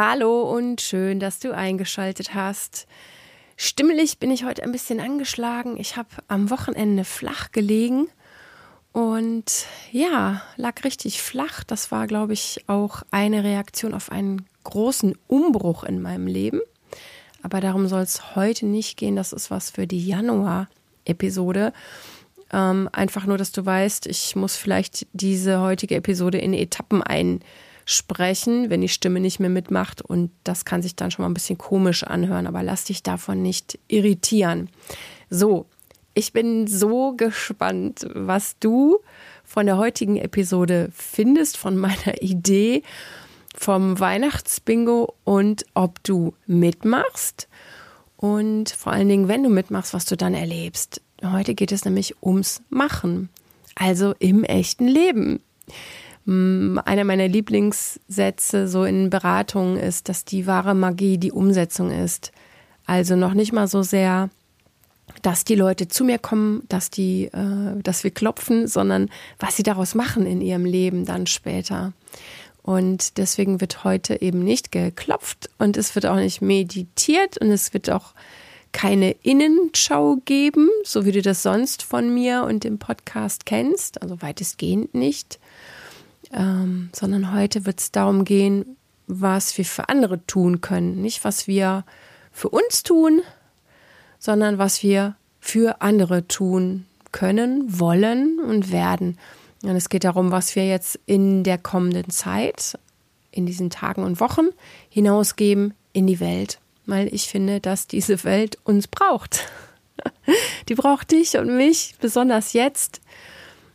Hallo und schön, dass du eingeschaltet hast. Stimmlich bin ich heute ein bisschen angeschlagen. Ich habe am Wochenende flach gelegen und ja, lag richtig flach. Das war, glaube ich, auch eine Reaktion auf einen großen Umbruch in meinem Leben. Aber darum soll es heute nicht gehen. Das ist was für die Januar-Episode. Ähm, einfach nur, dass du weißt, ich muss vielleicht diese heutige Episode in Etappen einsprechen, wenn die Stimme nicht mehr mitmacht. Und das kann sich dann schon mal ein bisschen komisch anhören, aber lass dich davon nicht irritieren. So, ich bin so gespannt, was du von der heutigen Episode findest, von meiner Idee vom Weihnachtsbingo und ob du mitmachst und vor allen Dingen, wenn du mitmachst, was du dann erlebst. Heute geht es nämlich ums Machen, also im echten Leben. Mm, einer meiner Lieblingssätze so in Beratungen ist, dass die wahre Magie die Umsetzung ist. Also noch nicht mal so sehr, dass die Leute zu mir kommen, dass die, äh, dass wir klopfen, sondern was sie daraus machen in ihrem Leben dann später. Und deswegen wird heute eben nicht geklopft und es wird auch nicht meditiert und es wird auch keine Innenschau geben, so wie du das sonst von mir und dem Podcast kennst, also weitestgehend nicht, ähm, sondern heute wird es darum gehen, was wir für andere tun können. Nicht, was wir für uns tun, sondern was wir für andere tun können, wollen und werden. Und es geht darum, was wir jetzt in der kommenden Zeit, in diesen Tagen und Wochen hinausgeben in die Welt weil ich finde, dass diese Welt uns braucht. Die braucht dich und mich, besonders jetzt.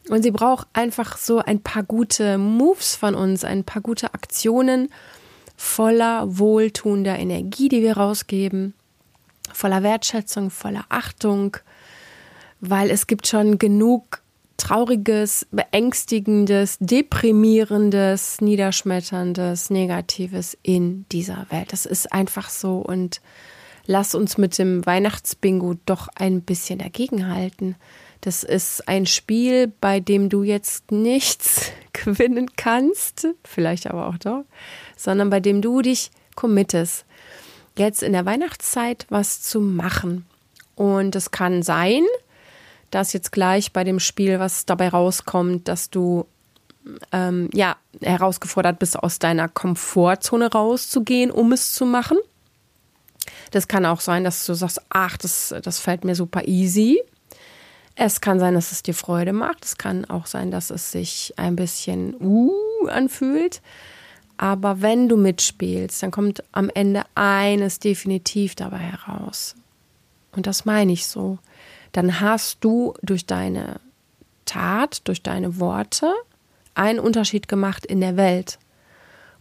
Und sie braucht einfach so ein paar gute Moves von uns, ein paar gute Aktionen voller wohltuender Energie, die wir rausgeben, voller Wertschätzung, voller Achtung, weil es gibt schon genug Trauriges, Beängstigendes, Deprimierendes, Niederschmetterndes, Negatives in dieser Welt. Das ist einfach so und lass uns mit dem Weihnachtsbingo doch ein bisschen dagegenhalten. Das ist ein Spiel, bei dem du jetzt nichts gewinnen kannst, vielleicht aber auch doch, sondern bei dem du dich committest, jetzt in der Weihnachtszeit was zu machen. Und es kann sein, dass jetzt gleich bei dem Spiel, was dabei rauskommt, dass du ähm, ja herausgefordert bist, aus deiner Komfortzone rauszugehen, um es zu machen. Das kann auch sein, dass du sagst, ach, das, das fällt mir super easy. Es kann sein, dass es dir Freude macht. Es kann auch sein, dass es sich ein bisschen uh anfühlt. Aber wenn du mitspielst, dann kommt am Ende eines definitiv dabei heraus. Und das meine ich so dann hast du durch deine Tat, durch deine Worte einen Unterschied gemacht in der Welt.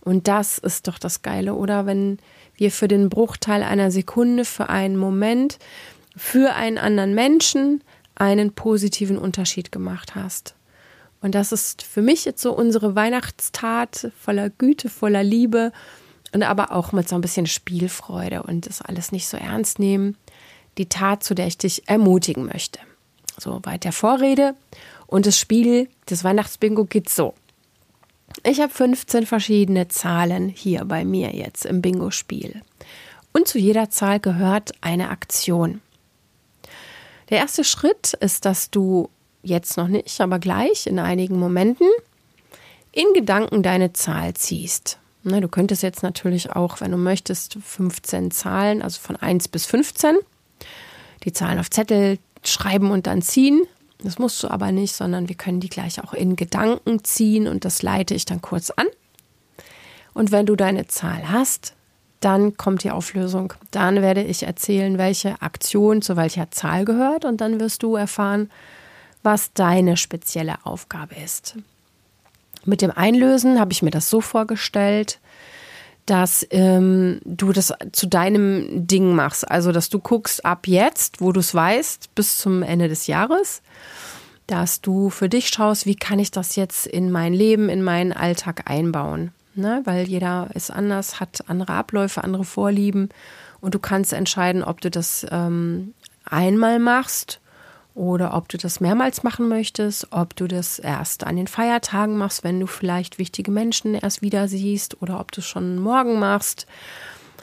Und das ist doch das Geile, oder? Wenn wir für den Bruchteil einer Sekunde, für einen Moment, für einen anderen Menschen einen positiven Unterschied gemacht hast. Und das ist für mich jetzt so unsere Weihnachtstat voller Güte, voller Liebe und aber auch mit so ein bisschen Spielfreude und das alles nicht so ernst nehmen die Tat, zu der ich dich ermutigen möchte. So weit der Vorrede. Und das Spiel, das Weihnachtsbingo geht so. Ich habe 15 verschiedene Zahlen hier bei mir jetzt im Bingo-Spiel. Und zu jeder Zahl gehört eine Aktion. Der erste Schritt ist, dass du jetzt noch nicht, aber gleich in einigen Momenten in Gedanken deine Zahl ziehst. Du könntest jetzt natürlich auch, wenn du möchtest, 15 Zahlen, also von 1 bis 15 die Zahlen auf Zettel schreiben und dann ziehen. Das musst du aber nicht, sondern wir können die gleich auch in Gedanken ziehen und das leite ich dann kurz an. Und wenn du deine Zahl hast, dann kommt die Auflösung. Dann werde ich erzählen, welche Aktion zu welcher Zahl gehört und dann wirst du erfahren, was deine spezielle Aufgabe ist. Mit dem Einlösen habe ich mir das so vorgestellt, dass ähm, du das zu deinem Ding machst. Also, dass du guckst ab jetzt, wo du es weißt, bis zum Ende des Jahres, dass du für dich schaust, wie kann ich das jetzt in mein Leben, in meinen Alltag einbauen. Ne? Weil jeder ist anders, hat andere Abläufe, andere Vorlieben und du kannst entscheiden, ob du das ähm, einmal machst oder ob du das mehrmals machen möchtest, ob du das erst an den Feiertagen machst, wenn du vielleicht wichtige Menschen erst wieder siehst oder ob du es schon morgen machst.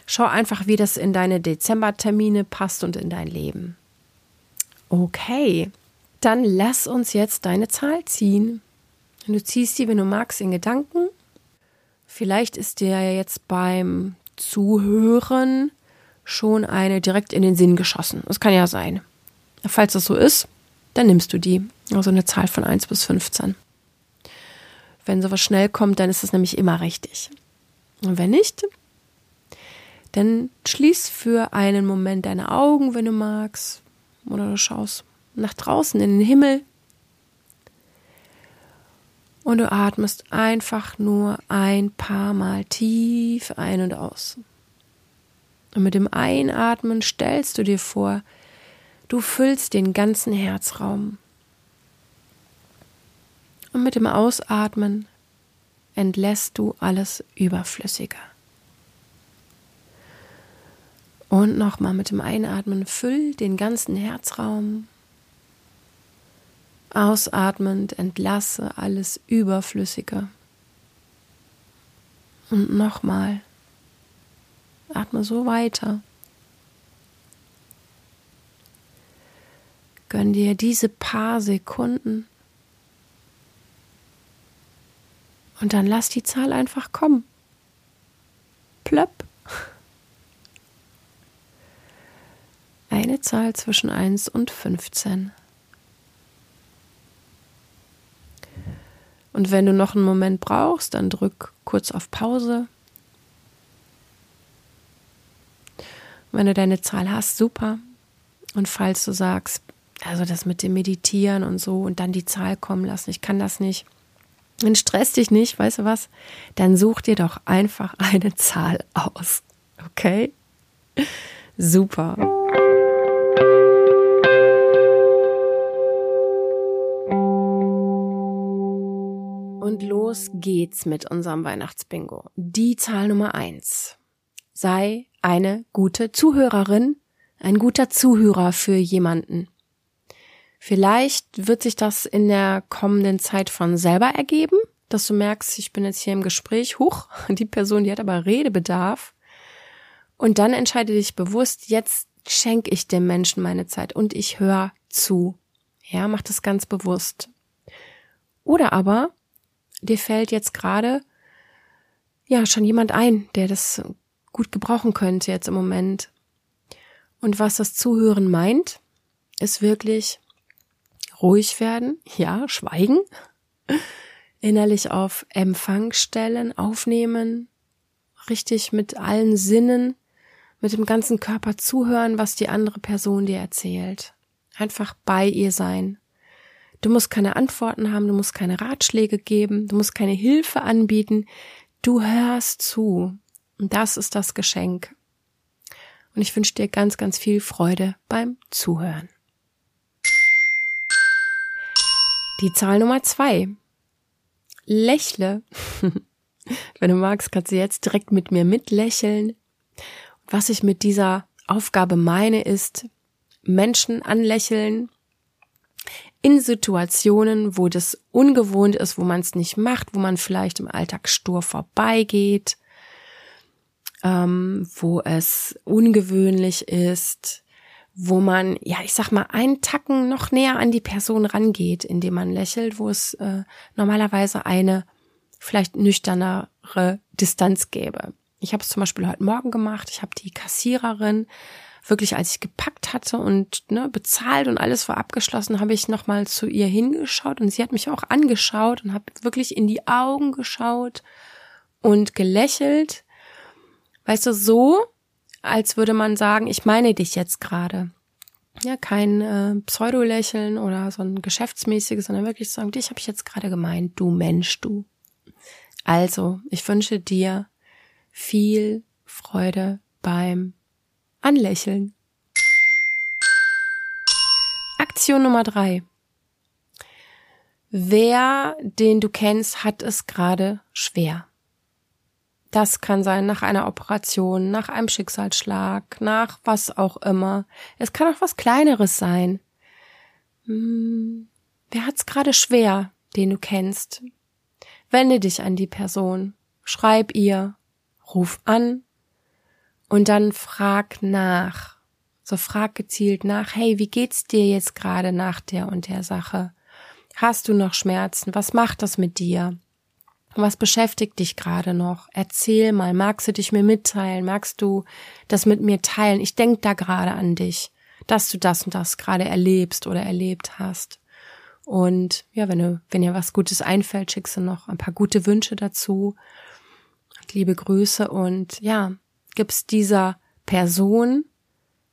Schau einfach, wie das in deine Dezembertermine passt und in dein Leben. Okay, dann lass uns jetzt deine Zahl ziehen. Du ziehst die, wenn du magst, in Gedanken. Vielleicht ist dir jetzt beim Zuhören schon eine direkt in den Sinn geschossen. Das kann ja sein. Falls das so ist, dann nimmst du die. Also eine Zahl von 1 bis 15. Wenn sowas schnell kommt, dann ist es nämlich immer richtig. Und wenn nicht, dann schließ für einen Moment deine Augen, wenn du magst. Oder du schaust nach draußen in den Himmel. Und du atmest einfach nur ein paar Mal tief ein und aus. Und mit dem Einatmen stellst du dir vor, du füllst den ganzen Herzraum. Und mit dem Ausatmen entlässt du alles Überflüssige. Und nochmal mit dem Einatmen füll den ganzen Herzraum. Ausatmend entlasse alles Überflüssige. Und nochmal. Atme so weiter. Gönn dir diese paar Sekunden. Und dann lass die Zahl einfach kommen. Plöpp. Eine Zahl zwischen 1 und 15. Und wenn du noch einen Moment brauchst, dann drück kurz auf Pause. Wenn du deine Zahl hast, super. Und falls du sagst, also das mit dem Meditieren und so und dann die Zahl kommen lassen, ich kann das nicht. Dann stress dich nicht, weißt du was? Dann such dir doch einfach eine Zahl aus. Okay? Super. Und los geht's mit unserem Weihnachtsbingo. Die Zahl Nummer eins. Sei eine gute Zuhörerin, ein guter Zuhörer für jemanden. Vielleicht wird sich das in der kommenden Zeit von selber ergeben, dass du merkst, ich bin jetzt hier im Gespräch, huch, die Person, die hat aber Redebedarf. Und dann entscheide dich bewusst, jetzt schenke ich dem Menschen meine Zeit und ich höre zu. Ja, mach das ganz bewusst. Oder aber dir fällt jetzt gerade ja schon jemand ein, der das gut gebrauchen könnte jetzt im Moment. Und was das Zuhören meint, ist wirklich ruhig werden, ja, schweigen, innerlich auf Empfang stellen, aufnehmen, richtig mit allen Sinnen, mit dem ganzen Körper zuhören, was die andere Person dir erzählt. Einfach bei ihr sein. Du musst keine Antworten haben, du musst keine Ratschläge geben, du musst keine Hilfe anbieten. Du hörst zu. Und das ist das Geschenk. Und ich wünsche dir ganz, ganz viel Freude beim Zuhören. Die Zahl Nummer zwei. Lächle. Wenn du magst, kannst du jetzt direkt mit mir mitlächeln. Was ich mit dieser Aufgabe meine, ist Menschen anlächeln, in Situationen, wo das ungewohnt ist, wo man es nicht macht, wo man vielleicht im Alltag stur vorbeigeht, ähm, wo es ungewöhnlich ist, wo man, ja, ich sag mal, einen Tacken noch näher an die Person rangeht, indem man lächelt, wo es äh, normalerweise eine vielleicht nüchternere Distanz gäbe. Ich habe es zum Beispiel heute Morgen gemacht. Ich habe die Kassiererin wirklich, als ich gepackt hatte und ne, bezahlt und alles war abgeschlossen, habe ich nochmal zu ihr hingeschaut und sie hat mich auch angeschaut und habe wirklich in die Augen geschaut und gelächelt. Weißt du, so, als würde man sagen, ich meine dich jetzt gerade. Ja, kein äh, Pseudo-Lächeln oder so ein geschäftsmäßiges, sondern wirklich sagen, dich habe ich jetzt gerade gemeint, du Mensch, du. Also, ich wünsche dir viel Freude beim Anlächeln. Aktion Nummer drei. Wer, den du kennst, hat es gerade schwer. Das kann sein nach einer Operation, nach einem Schicksalsschlag, nach was auch immer. Es kann auch was Kleineres sein. hm, wer hat's gerade schwer, den du kennst? Wende dich an die Person, schreib ihr, ruf an und dann frag nach. So frag gezielt nach, hey, wie geht's dir jetzt gerade nach der und der Sache? Hast du noch Schmerzen? Was macht das mit dir? Was beschäftigt dich gerade noch? Erzähl mal, magst du dich mir mitteilen? Magst du das mit mir teilen? Ich denk da gerade an dich, dass du das und das gerade erlebst oder erlebt hast. Und ja, wenn du, wenn dir was Gutes einfällt, schickst du noch ein paar gute Wünsche dazu. Liebe Grüße und ja, gibst dieser Person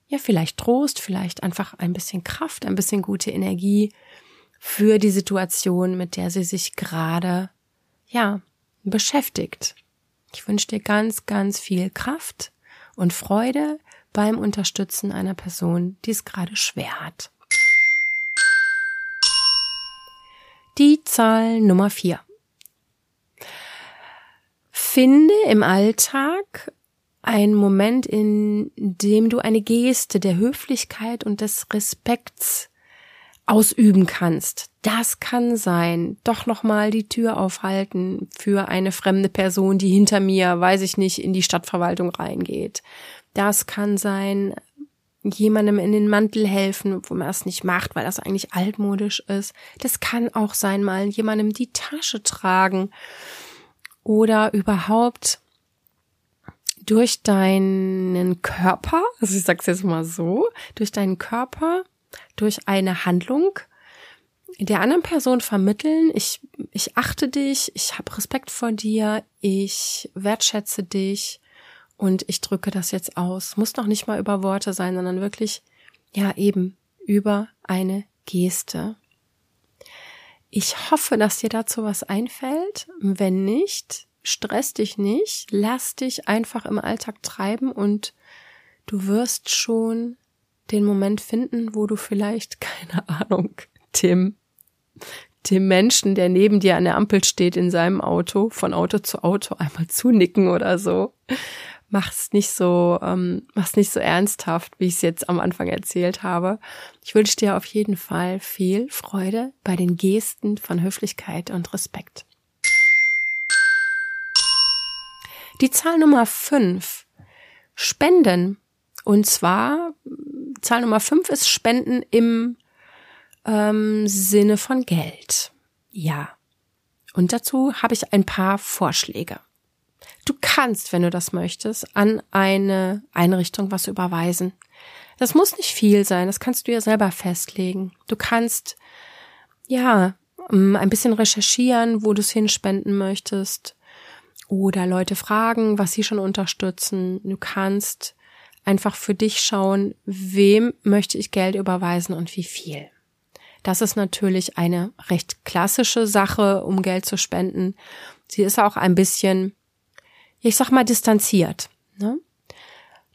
ja vielleicht Trost, vielleicht einfach ein bisschen Kraft, ein bisschen gute Energie für die Situation, mit der sie sich gerade ja, beschäftigt. Ich wünsche dir ganz, ganz viel Kraft und Freude beim Unterstützen einer Person, die es gerade schwer hat. Die Zahl Nummer vier. Finde im Alltag einen Moment, in dem du eine Geste der Höflichkeit und des Respekts ausüben kannst. Das kann sein, doch nochmal die Tür aufhalten für eine fremde Person, die hinter mir, weiß ich nicht, in die Stadtverwaltung reingeht. Das kann sein, jemandem in den Mantel helfen, wo man das nicht macht, weil das eigentlich altmodisch ist. Das kann auch sein, mal jemandem die Tasche tragen oder überhaupt durch deinen Körper, also ich sag's jetzt mal so, durch deinen Körper durch eine Handlung der anderen Person vermitteln, ich, ich achte dich, ich habe Respekt vor dir, ich wertschätze dich und ich drücke das jetzt aus. Muss noch nicht mal über Worte sein, sondern wirklich, ja eben, über eine Geste. Ich hoffe, dass dir dazu was einfällt. Wenn nicht, stress dich nicht, lass dich einfach im Alltag treiben und du wirst schon den Moment finden, wo du vielleicht, keine Ahnung, dem, dem Menschen, der neben dir an der Ampel steht in seinem Auto, von Auto zu Auto einmal zunicken oder so. Mach's nicht so, ähm, mach's nicht so ernsthaft, wie ich es jetzt am Anfang erzählt habe. Ich wünsche dir auf jeden Fall viel Freude bei den Gesten von Höflichkeit und Respekt. Die Zahl Nummer fünf. Spenden. Und zwar Zahl Nummer fünf ist Spenden im ähm, Sinne von Geld. Ja. Und dazu habe ich ein paar Vorschläge. Du kannst, wenn du das möchtest, an eine Einrichtung was überweisen. Das muss nicht viel sein, das kannst du ja selber festlegen. Du kannst, ja, ähm, ein bisschen recherchieren, wo du es hinspenden möchtest. Oder Leute fragen, was sie schon unterstützen. Du kannst einfach für dich schauen, wem möchte ich Geld überweisen und wie viel. Das ist natürlich eine recht klassische Sache, um Geld zu spenden. Sie ist auch ein bisschen, ich sag mal, distanziert. Ne?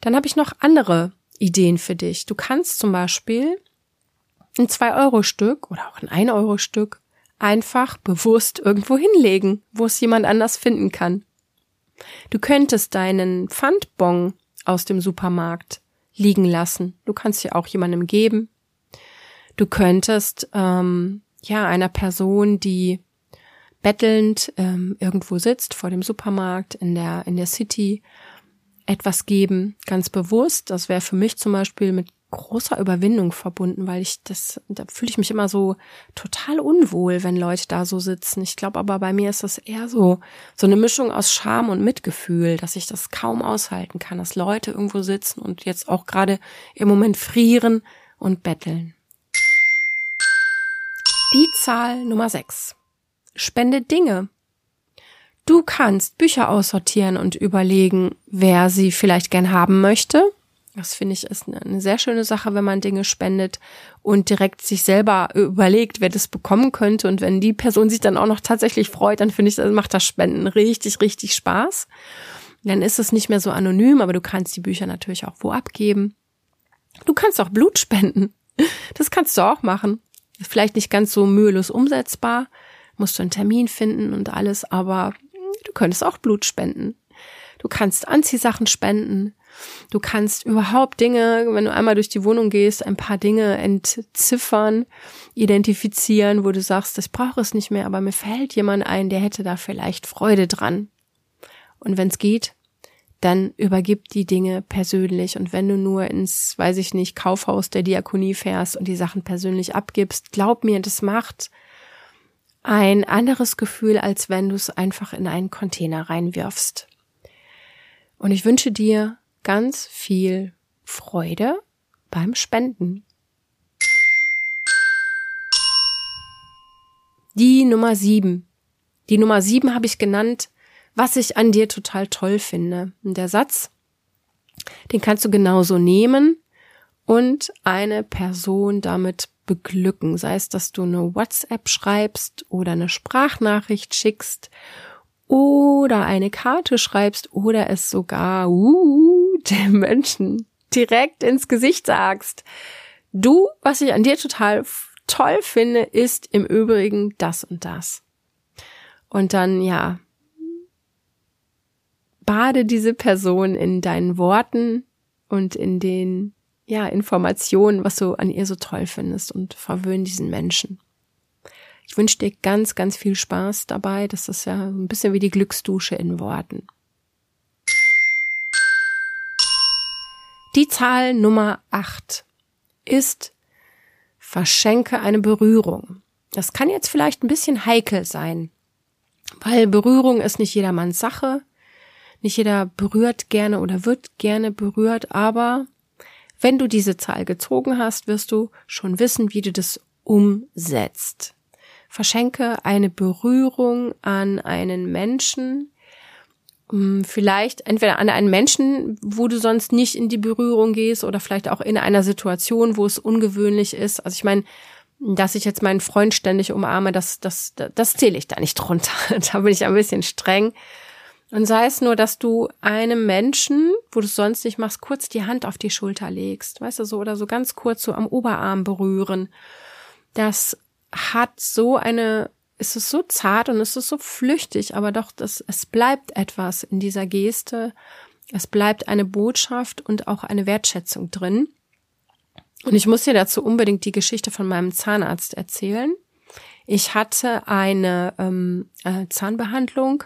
Dann habe ich noch andere Ideen für dich. Du kannst zum Beispiel ein 2-Euro-Stück oder auch ein 1-Euro-Stück einfach bewusst irgendwo hinlegen, wo es jemand anders finden kann. Du könntest deinen Pfandbon aus dem Supermarkt liegen lassen. Du kannst sie auch jemandem geben. Du könntest ähm, ja einer Person, die bettelnd ähm, irgendwo sitzt vor dem Supermarkt in der in der City etwas geben, ganz bewusst. Das wäre für mich zum Beispiel mit großer Überwindung verbunden, weil ich das, da fühle ich mich immer so total unwohl, wenn Leute da so sitzen. Ich glaube aber bei mir ist das eher so, so eine Mischung aus Scham und Mitgefühl, dass ich das kaum aushalten kann, dass Leute irgendwo sitzen und jetzt auch gerade im Moment frieren und betteln. Die Zahl Nummer 6. Spende Dinge. Du kannst Bücher aussortieren und überlegen, wer sie vielleicht gern haben möchte das finde ich ist eine sehr schöne Sache, wenn man Dinge spendet und direkt sich selber überlegt, wer das bekommen könnte. Und wenn die Person sich dann auch noch tatsächlich freut, dann finde ich, dann macht das Spenden richtig, richtig Spaß. Dann ist es nicht mehr so anonym, aber du kannst die Bücher natürlich auch wo abgeben. Du kannst auch Blut spenden. Das kannst du auch machen. Ist vielleicht nicht ganz so mühelos umsetzbar. Musst du einen Termin finden und alles, aber du könntest auch Blut spenden. Du kannst Anziehsachen spenden. Du kannst überhaupt Dinge, wenn du einmal durch die Wohnung gehst, ein paar Dinge entziffern, identifizieren, wo du sagst, das brauche es nicht mehr, aber mir fällt jemand ein, der hätte da vielleicht Freude dran. Und wenn es geht, dann übergib die Dinge persönlich. Und wenn du nur ins, weiß ich nicht, Kaufhaus der Diakonie fährst und die Sachen persönlich abgibst, glaub mir, das macht ein anderes Gefühl, als wenn du es einfach in einen Container reinwirfst. Und ich wünsche dir ganz viel Freude beim Spenden. Die Nummer sieben. Die Nummer sieben habe ich genannt, was ich an dir total toll finde. Und der Satz, den kannst du genauso nehmen und eine Person damit beglücken. Sei es, dass du eine WhatsApp schreibst oder eine Sprachnachricht schickst oder eine Karte schreibst oder es sogar uh, dem Menschen direkt ins Gesicht sagst. Du, was ich an dir total toll finde, ist im Übrigen das und das. Und dann, ja, bade diese Person in deinen Worten und in den ja, Informationen, was du an ihr so toll findest und verwöhn diesen Menschen. Ich wünsche dir ganz, ganz viel Spaß dabei. Das ist ja ein bisschen wie die Glücksdusche in Worten. Die Zahl Nummer 8 ist verschenke eine Berührung. Das kann jetzt vielleicht ein bisschen heikel sein, weil Berührung ist nicht jedermanns Sache. Nicht jeder berührt gerne oder wird gerne berührt, aber wenn du diese Zahl gezogen hast, wirst du schon wissen, wie du das umsetzt. Verschenke eine Berührung an einen Menschen, vielleicht entweder an einen Menschen, wo du sonst nicht in die Berührung gehst oder vielleicht auch in einer Situation, wo es ungewöhnlich ist. Also ich meine, dass ich jetzt meinen Freund ständig umarme, das, das, das zähle ich da nicht drunter. da bin ich ein bisschen streng. Und sei es nur, dass du einem Menschen, wo du es sonst nicht machst, kurz die Hand auf die Schulter legst, weißt du so, oder so ganz kurz so am Oberarm berühren. Das hat so eine, ist es so zart und ist es so flüchtig, aber doch, das, es bleibt etwas in dieser Geste. Es bleibt eine Botschaft und auch eine Wertschätzung drin. Und ich muss dir dazu unbedingt die Geschichte von meinem Zahnarzt erzählen. Ich hatte eine ähm, äh, Zahnbehandlung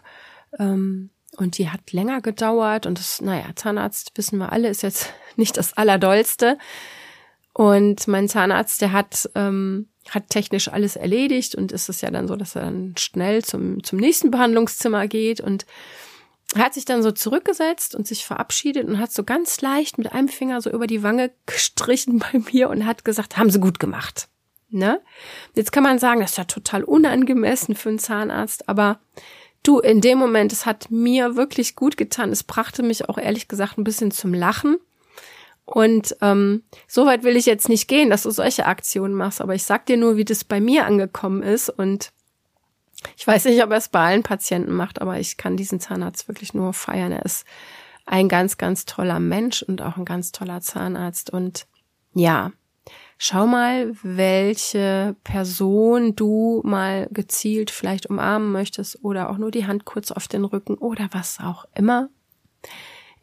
ähm, und die hat länger gedauert und das, naja, Zahnarzt, wissen wir alle, ist jetzt nicht das Allerdollste. Und mein Zahnarzt, der hat, ähm, hat technisch alles erledigt und ist es ja dann so, dass er dann schnell zum, zum nächsten Behandlungszimmer geht und hat sich dann so zurückgesetzt und sich verabschiedet und hat so ganz leicht mit einem Finger so über die Wange gestrichen bei mir und hat gesagt, haben sie gut gemacht. Ne? Jetzt kann man sagen, das ist ja total unangemessen für einen Zahnarzt, aber Du, in dem Moment, es hat mir wirklich gut getan. Es brachte mich auch ehrlich gesagt ein bisschen zum Lachen. Und ähm, so weit will ich jetzt nicht gehen, dass du solche Aktionen machst, aber ich sag dir nur, wie das bei mir angekommen ist. Und ich weiß nicht, ob er es bei allen Patienten macht, aber ich kann diesen Zahnarzt wirklich nur feiern. Er ist ein ganz, ganz toller Mensch und auch ein ganz toller Zahnarzt. Und ja, Schau mal, welche Person du mal gezielt vielleicht umarmen möchtest oder auch nur die Hand kurz auf den Rücken oder was auch immer.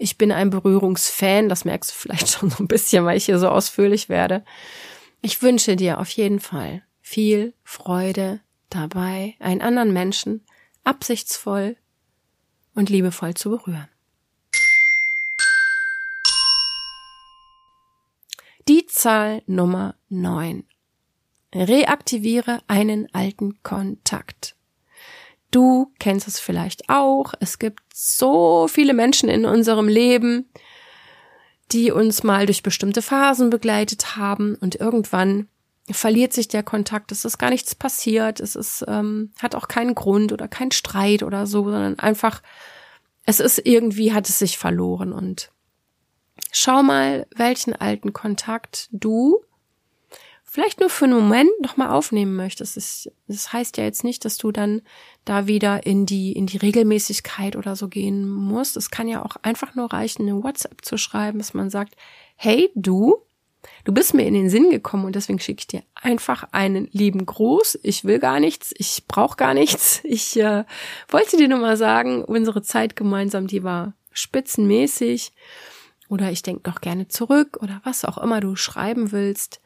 Ich bin ein Berührungsfan, das merkst du vielleicht schon so ein bisschen, weil ich hier so ausführlich werde. Ich wünsche dir auf jeden Fall viel Freude dabei, einen anderen Menschen absichtsvoll und liebevoll zu berühren. Die Zahl Nummer 9. Reaktiviere einen alten Kontakt. Du kennst es vielleicht auch. Es gibt so viele Menschen in unserem Leben, die uns mal durch bestimmte Phasen begleitet haben und irgendwann verliert sich der Kontakt. Es ist gar nichts passiert. Es ist, ähm, hat auch keinen Grund oder keinen Streit oder so, sondern einfach, es ist irgendwie, hat es sich verloren und Schau mal, welchen alten Kontakt du vielleicht nur für einen Moment nochmal aufnehmen möchtest. Das, das heißt ja jetzt nicht, dass du dann da wieder in die, in die Regelmäßigkeit oder so gehen musst. Es kann ja auch einfach nur reichen, eine WhatsApp zu schreiben, dass man sagt, hey, du, du bist mir in den Sinn gekommen und deswegen schicke ich dir einfach einen lieben Gruß. Ich will gar nichts, ich brauche gar nichts. Ich äh, wollte dir nur mal sagen, unsere Zeit gemeinsam, die war spitzenmäßig. oder ich denke doch gerne zurück oder was auch immer du schreiben willst.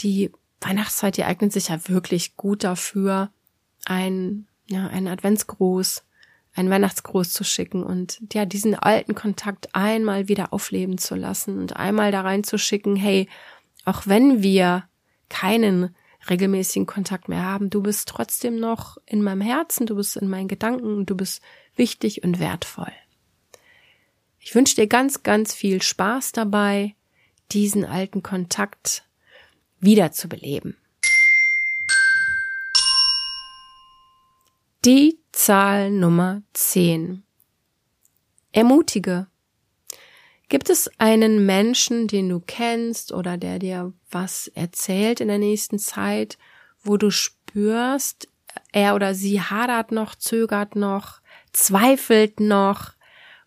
Die Weihnachtszeit, die eignet sich ja wirklich gut dafür, ein, ja, einen Adventsgruß, einen Weihnachtsgruß zu schicken und ja, diesen alten Kontakt einmal wieder aufleben zu lassen und einmal da reinzuschicken, hey, auch wenn wir keinen regelmäßigen Kontakt mehr haben, du bist trotzdem noch in meinem Herzen, du bist in meinen Gedanken, du bist wichtig und wertvoll. Ich wünsche dir ganz, ganz viel Spaß dabei, diesen alten Kontakt wiederzubeleben. Die Zahl Nummer 10. Ermutige. Gibt es einen Menschen, den du kennst oder der dir was erzählt in der nächsten Zeit, wo du spürst, er oder sie hadert noch, zögert noch, zweifelt noch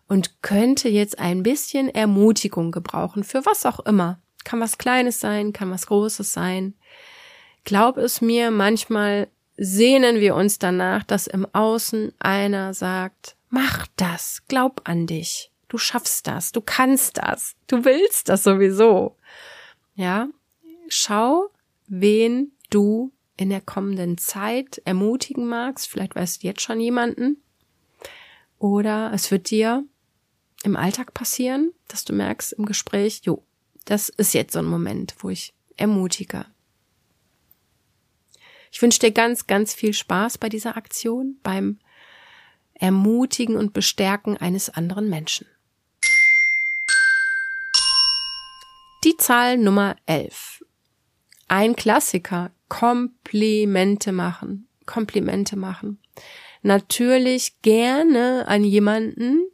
und könnte jetzt ein bisschen Ermutigung gebrauchen für was auch immer. Kann was Kleines sein, kann was Großes sein. Glaub es mir, manchmal sehnen wir uns danach, dass im Außen einer sagt, mach das, glaub an dich, du schaffst das, du kannst das, du willst das sowieso. Ja, schau, wen du in der kommenden Zeit ermutigen magst. Vielleicht weißt du jetzt schon jemanden. Oder es wird dir im Alltag passieren, dass du merkst im Gespräch, jo, das ist jetzt so ein Moment, wo ich ermutige. Ich wünsche dir ganz, ganz viel Spaß bei dieser Aktion, beim Ermutigen und Bestärken eines anderen Menschen. Die Zahl Nummer 11. Ein Klassiker. Komplimente machen. Komplimente machen. Natürlich gerne an jemanden,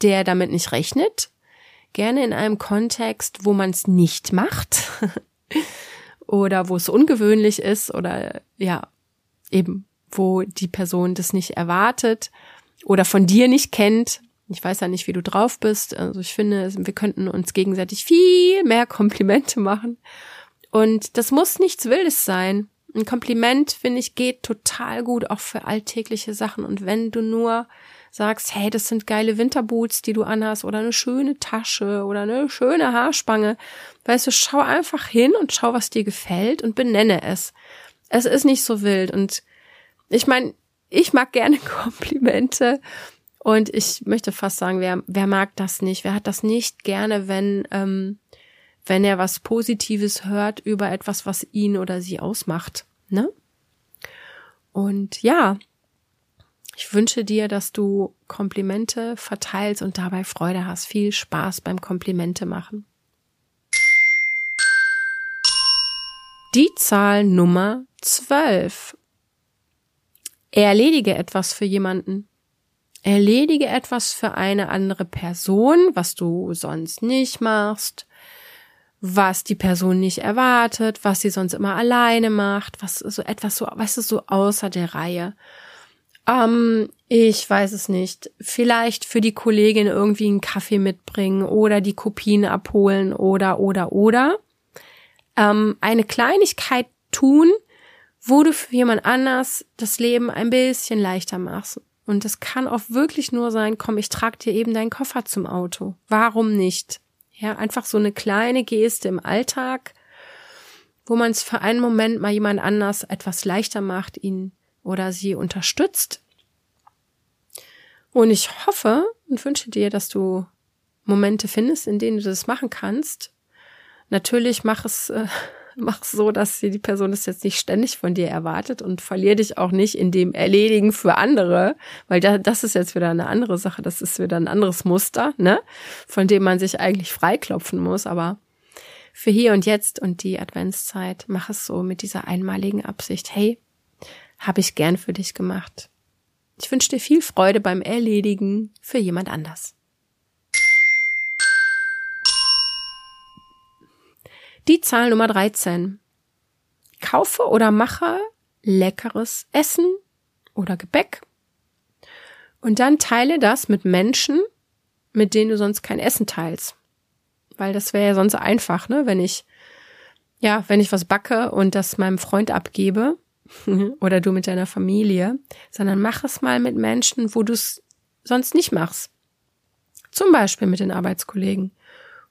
der damit nicht rechnet. Gerne in einem Kontext, wo man es nicht macht. oder wo es ungewöhnlich ist oder ja, eben, wo die Person das nicht erwartet oder von dir nicht kennt. Ich weiß ja nicht, wie du drauf bist. Also ich finde, wir könnten uns gegenseitig viel mehr Komplimente machen. Und das muss nichts Wildes sein. Ein Kompliment, finde ich, geht total gut auch für alltägliche Sachen. Und wenn du nur sagst, hey, das sind geile Winterboots, die du anhast oder eine schöne Tasche oder eine schöne Haarspange. Weißt du, schau einfach hin und schau, was dir gefällt und benenne es. Es ist nicht so wild und ich meine, ich mag gerne Komplimente und ich möchte fast sagen, wer, wer mag das nicht? Wer hat das nicht gerne, wenn, ähm, wenn er was Positives hört über etwas, was ihn oder sie ausmacht, ne? Und ja, ich wünsche dir, dass du Komplimente verteilst und dabei Freude hast. Viel Spaß beim Komplimente machen. Die Zahl Nummer 12. Erledige etwas für jemanden. Erledige etwas für eine andere Person, was du sonst nicht machst, was die Person nicht erwartet, was sie sonst immer alleine macht, was so etwas so, weißt du, so außer der Reihe. Ähm, ich weiß es nicht. Vielleicht für die Kollegin irgendwie einen Kaffee mitbringen oder die Kopien abholen oder, oder, oder. Ähm, eine Kleinigkeit tun, wo du für jemand anders das Leben ein bisschen leichter machst. Und das kann auch wirklich nur sein, komm, ich trag dir eben deinen Koffer zum Auto. Warum nicht? Ja, einfach so eine kleine Geste im Alltag, wo man es für einen Moment mal jemand anders etwas leichter macht, ihn oder sie unterstützt. Und ich hoffe und wünsche dir, dass du Momente findest, in denen du das machen kannst. Natürlich mach es, äh, mach es so, dass die Person es jetzt nicht ständig von dir erwartet und verlier dich auch nicht in dem Erledigen für andere, weil da, das ist jetzt wieder eine andere Sache, das ist wieder ein anderes Muster, ne, von dem man sich eigentlich freiklopfen muss, aber für hier und jetzt und die Adventszeit mach es so mit dieser einmaligen Absicht, hey, habe ich gern für dich gemacht. Ich wünsche dir viel Freude beim Erledigen für jemand anders. Die Zahl Nummer 13. Kaufe oder mache leckeres Essen oder Gebäck und dann teile das mit Menschen, mit denen du sonst kein Essen teilst. Weil das wäre ja sonst einfach, ne? Wenn ich, ja, wenn ich was backe und das meinem Freund abgebe, oder du mit deiner Familie, sondern mach es mal mit Menschen, wo du es sonst nicht machst. Zum Beispiel mit den Arbeitskollegen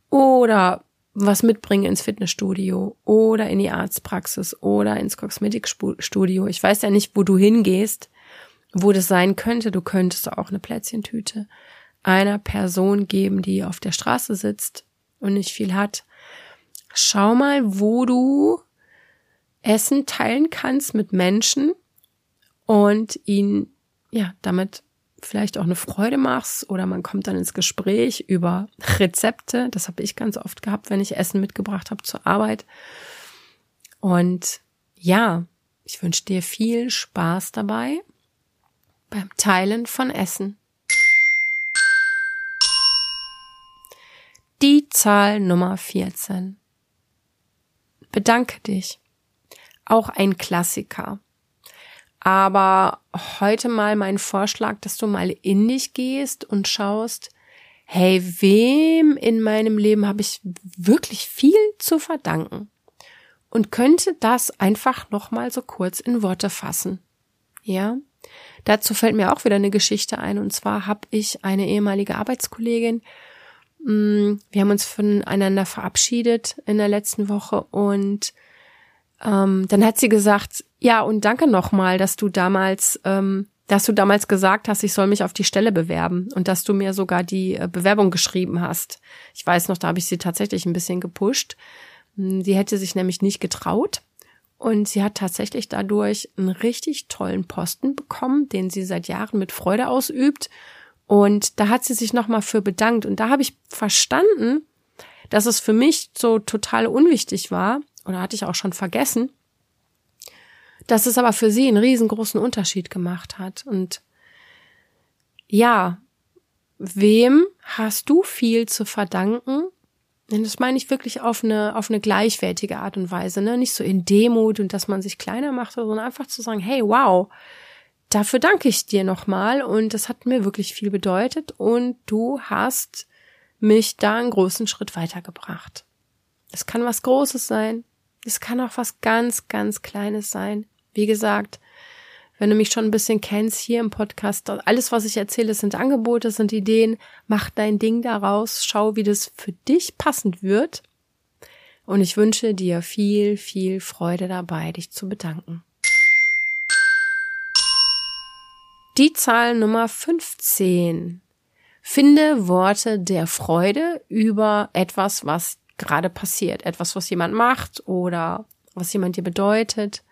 oder was mitbringen ins Fitnessstudio oder in die Arztpraxis oder ins Kosmetikstudio. Ich weiß ja nicht, wo du hingehst, wo das sein könnte. Du könntest auch eine Plätzchentüte einer Person geben, die auf der Straße sitzt und nicht viel hat. Schau mal, wo du Essen teilen kannst mit Menschen und ihnen ja damit vielleicht auch eine Freude machst oder man kommt dann ins Gespräch über Rezepte. Das habe ich ganz oft gehabt, wenn ich Essen mitgebracht habe zur Arbeit. Und ja, ich wünsche dir viel Spaß dabei beim Teilen von Essen. Die Zahl Nummer 14. Bedanke dich. Auch ein Klassiker. Aber heute mal mein Vorschlag, dass du mal in dich gehst und schaust, hey, wem in meinem Leben habe ich wirklich viel zu verdanken? Und könnte das einfach nochmal so kurz in Worte fassen. Ja? Dazu fällt mir auch wieder eine Geschichte ein. Und zwar habe ich eine ehemalige Arbeitskollegin, mm, wir haben uns voneinander verabschiedet in der letzten Woche und ähm, dann hat sie gesagt, ja, und danke nochmal, dass du damals, ähm, dass du damals gesagt hast, ich soll mich auf die Stelle bewerben und dass du mir sogar die äh, Bewerbung geschrieben hast. Ich weiß noch, da habe ich sie tatsächlich ein bisschen gepusht. Hm, sie hätte sich nämlich nicht getraut. Und sie hat tatsächlich dadurch einen richtig tollen Posten bekommen, den sie seit Jahren mit Freude ausübt. Und da hat sie sich nochmal für bedankt. Und da habe ich verstanden, dass es für mich so total unwichtig war, oder hatte ich auch schon vergessen, dass es aber für sie einen riesengroßen Unterschied gemacht hat. Und ja, wem hast du viel zu verdanken? Und das meine ich wirklich auf eine, auf eine gleichwertige Art und Weise, ne? Nicht so in Demut und dass man sich kleiner macht, sondern einfach zu sagen, hey, wow, dafür danke ich dir nochmal und das hat mir wirklich viel bedeutet und du hast mich da einen großen Schritt weitergebracht. Es kann was Großes sein, es kann auch was ganz, ganz Kleines sein. Wie gesagt, wenn du mich schon ein bisschen kennst hier im Podcast, alles, was ich erzähle, sind Angebote, sind Ideen. Mach dein Ding daraus, schau, wie das für dich passend wird. Und ich wünsche dir viel, viel Freude dabei, dich zu bedanken. Die Zahl Nummer 15. Finde Worte der Freude über etwas, was gerade passiert, etwas, was jemand macht oder was jemand dir bedeutet.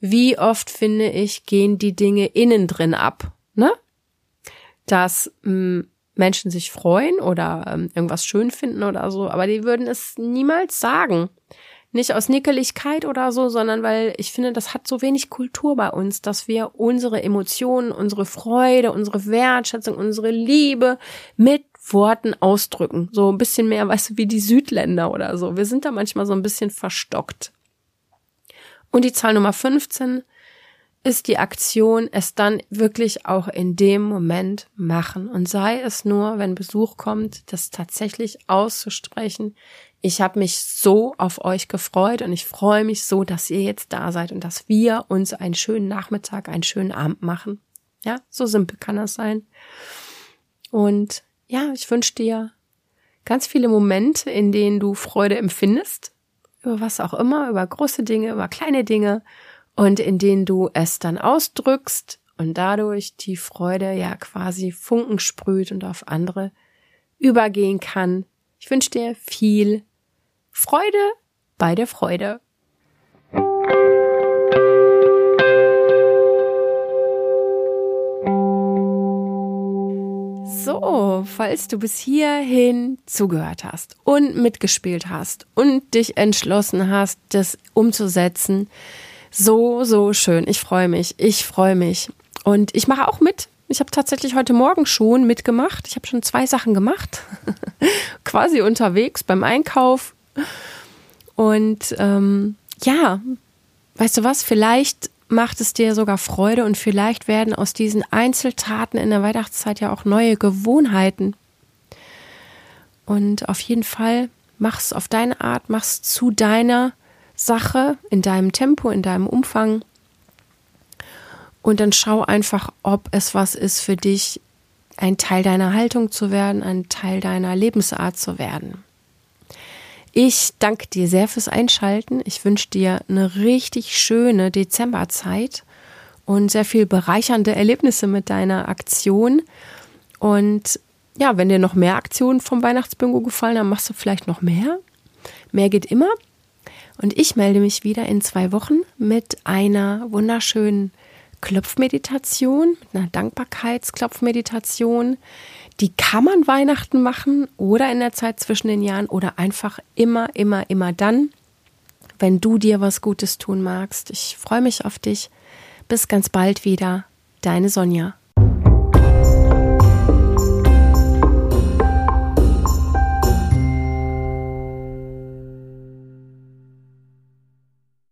Wie oft finde ich, gehen die Dinge innen drin ab, ne? Dass mh, hm, Menschen sich freuen oder ähm, irgendwas schön finden oder so, aber die würden es niemals sagen. Nicht aus Nickeligkeit oder so, sondern weil ich finde, das hat so wenig Kultur bei uns, dass wir unsere Emotionen, unsere Freude, unsere Wertschätzung, unsere Liebe mit Worten ausdrücken. So ein bisschen mehr, weißt du, wie die Südländer oder so. Wir sind da manchmal so ein bisschen verstockt. Und die Zahl Nummer 15 ist die Aktion, es dann wirklich auch in dem Moment machen. Und sei es nur, wenn Besuch kommt, das tatsächlich auszusprechen. Ich habe mich so auf euch gefreut und ich freue mich so, dass ihr jetzt da seid und dass wir uns einen schönen Nachmittag, einen schönen Abend machen. Ja, so simpel kann das sein. Und ja, ich wünsche dir ganz viele Momente, in denen du Freude empfindest, über was auch immer, über große Dinge, über kleine Dinge und in denen du es dann ausdrückst und dadurch die Freude ja quasi Funken sprüht und auf andere übergehen kann. Ich wünsche dir viel Freude bei der Freude. So, falls du bis hierhin zugehört hast und mitgespielt hast und dich entschlossen hast, das umzusetzen, so, so schön. Ich freue mich. Ich freue mich. Und ich mache auch mit. Ich habe tatsächlich heute Morgen schon mitgemacht. Ich habe schon zwei Sachen gemacht. Quasi unterwegs beim Einkauf. Und ähm, ja, weißt du was? Vielleicht macht es dir sogar Freude und vielleicht werden aus diesen Einzeltaten in der Weihnachtszeit ja auch neue Gewohnheiten. Und auf jeden Fall mach's auf deine Art, mach's zu deiner Sache, in deinem Tempo, in deinem Umfang. Und dann schau einfach, ob es was ist für dich, ein Teil deiner Haltung zu werden, ein Teil deiner Lebensart zu werden. Ich danke dir sehr fürs Einschalten. Ich wünsche dir eine richtig schöne Dezemberzeit und sehr viel bereichernde Erlebnisse mit deiner Aktion. Und ja, wenn dir noch mehr Aktionen vom Weihnachtsbingo gefallen, dann machst du vielleicht noch mehr. Mehr geht immer. Und ich melde mich wieder in zwei Wochen mit einer wunderschönen Klopfmeditation, mit einer Dankbarkeitsklopfmeditation. Die kann man Weihnachten machen oder in der Zeit zwischen den Jahren oder einfach immer, immer, immer dann, wenn du dir was Gutes tun magst. Ich freue mich auf dich. Bis ganz bald wieder. Deine Sonja.